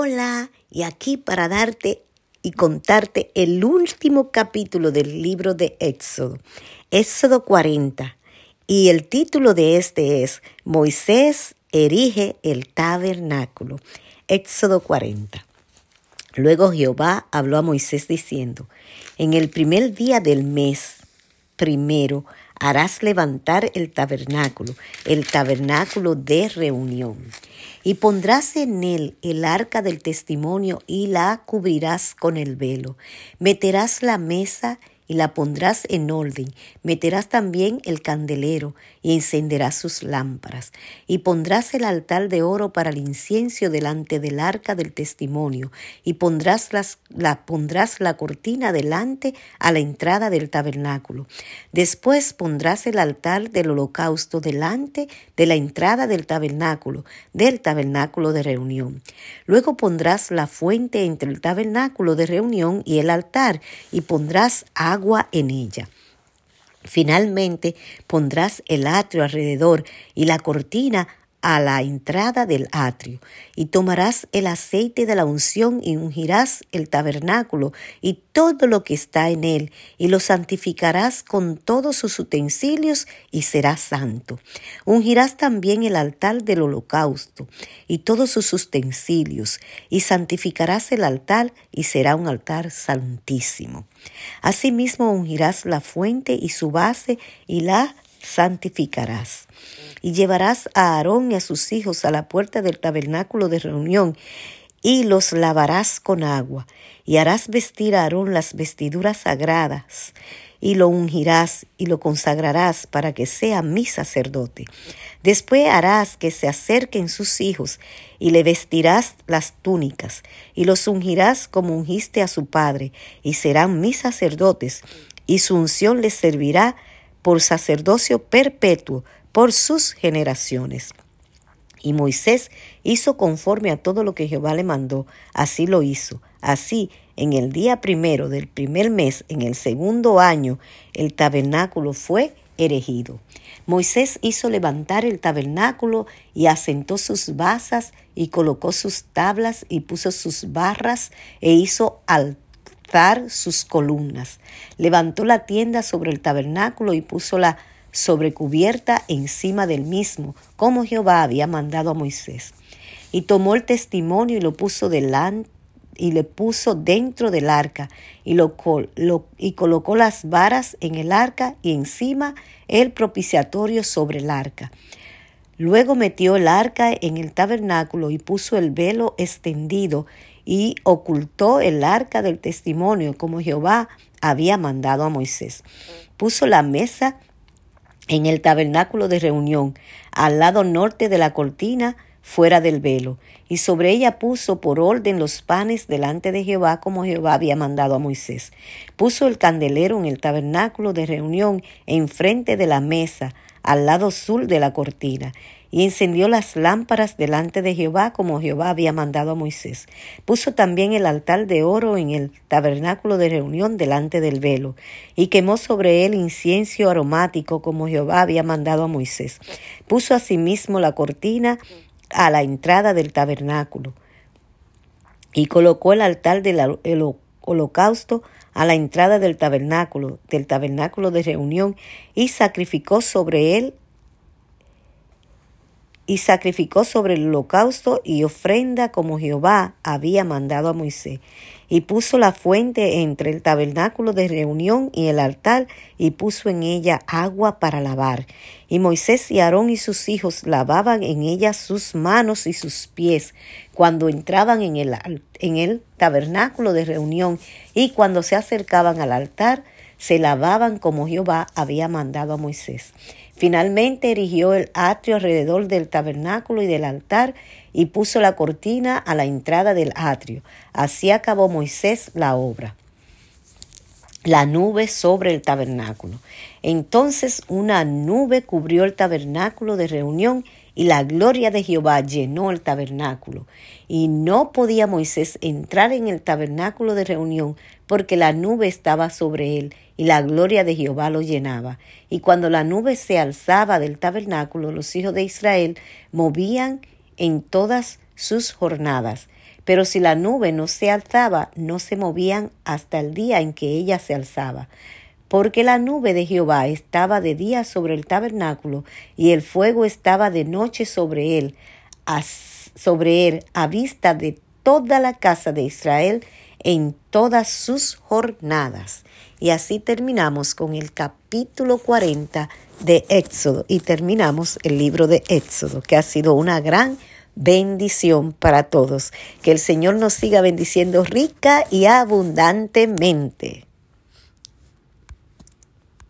Hola, y aquí para darte y contarte el último capítulo del libro de Éxodo, Éxodo 40. Y el título de este es Moisés erige el tabernáculo, Éxodo 40. Luego Jehová habló a Moisés diciendo, en el primer día del mes primero harás levantar el tabernáculo, el tabernáculo de reunión, y pondrás en él el arca del testimonio y la cubrirás con el velo. Meterás la mesa y la pondrás en orden. Meterás también el candelero y encenderás sus lámparas. Y pondrás el altar de oro para el incienso delante del arca del testimonio. Y pondrás, las, la, pondrás la cortina delante a la entrada del tabernáculo. Después pondrás el altar del holocausto delante de la entrada del tabernáculo, del tabernáculo de reunión. Luego pondrás la fuente entre el tabernáculo de reunión y el altar, y pondrás agua en ella. Finalmente pondrás el atrio alrededor y la cortina a la entrada del atrio, y tomarás el aceite de la unción y ungirás el tabernáculo y todo lo que está en él, y lo santificarás con todos sus utensilios y será santo. Ungirás también el altar del holocausto y todos sus utensilios, y santificarás el altar y será un altar santísimo. Asimismo ungirás la fuente y su base y la santificarás. Y llevarás a Aarón y a sus hijos a la puerta del tabernáculo de reunión, y los lavarás con agua, y harás vestir a Aarón las vestiduras sagradas, y lo ungirás y lo consagrarás para que sea mi sacerdote. Después harás que se acerquen sus hijos, y le vestirás las túnicas, y los ungirás como ungiste a su padre, y serán mis sacerdotes, y su unción les servirá por sacerdocio perpetuo por sus generaciones. Y Moisés hizo conforme a todo lo que Jehová le mandó, así lo hizo. Así, en el día primero del primer mes, en el segundo año, el tabernáculo fue erigido. Moisés hizo levantar el tabernáculo y asentó sus basas y colocó sus tablas y puso sus barras e hizo sus columnas. Levantó la tienda sobre el tabernáculo y puso la sobrecubierta encima del mismo, como Jehová había mandado a Moisés. Y tomó el testimonio y lo puso delante y le puso dentro del arca y, lo, y colocó las varas en el arca y encima el propiciatorio sobre el arca. Luego metió el arca en el tabernáculo y puso el velo extendido y ocultó el arca del testimonio como Jehová había mandado a Moisés. Puso la mesa en el tabernáculo de reunión, al lado norte de la cortina, fuera del velo, y sobre ella puso por orden los panes delante de Jehová como Jehová había mandado a Moisés. Puso el candelero en el tabernáculo de reunión enfrente de la mesa, al lado sur de la cortina, y encendió las lámparas delante de Jehová como Jehová había mandado a Moisés. Puso también el altar de oro en el tabernáculo de reunión delante del velo, y quemó sobre él incienso aromático como Jehová había mandado a Moisés. Puso asimismo la cortina a la entrada del tabernáculo, y colocó el altar del holocausto a la entrada del tabernáculo, del tabernáculo de reunión, y sacrificó sobre él y sacrificó sobre el holocausto y ofrenda como Jehová había mandado a Moisés. Y puso la fuente entre el tabernáculo de reunión y el altar, y puso en ella agua para lavar. Y Moisés y Aarón y sus hijos lavaban en ella sus manos y sus pies cuando entraban en el, en el tabernáculo de reunión y cuando se acercaban al altar, se lavaban como Jehová había mandado a Moisés. Finalmente erigió el atrio alrededor del tabernáculo y del altar y puso la cortina a la entrada del atrio. Así acabó Moisés la obra. La nube sobre el tabernáculo. Entonces una nube cubrió el tabernáculo de reunión y la gloria de Jehová llenó el tabernáculo. Y no podía Moisés entrar en el tabernáculo de reunión porque la nube estaba sobre él y la gloria de Jehová lo llenaba. Y cuando la nube se alzaba del tabernáculo, los hijos de Israel movían en todas sus jornadas. Pero si la nube no se alzaba, no se movían hasta el día en que ella se alzaba. Porque la nube de Jehová estaba de día sobre el tabernáculo, y el fuego estaba de noche sobre él, sobre él, a vista de toda la casa de Israel en todas sus jornadas. Y así terminamos con el capítulo 40 de Éxodo y terminamos el libro de Éxodo, que ha sido una gran bendición para todos. Que el Señor nos siga bendiciendo rica y abundantemente.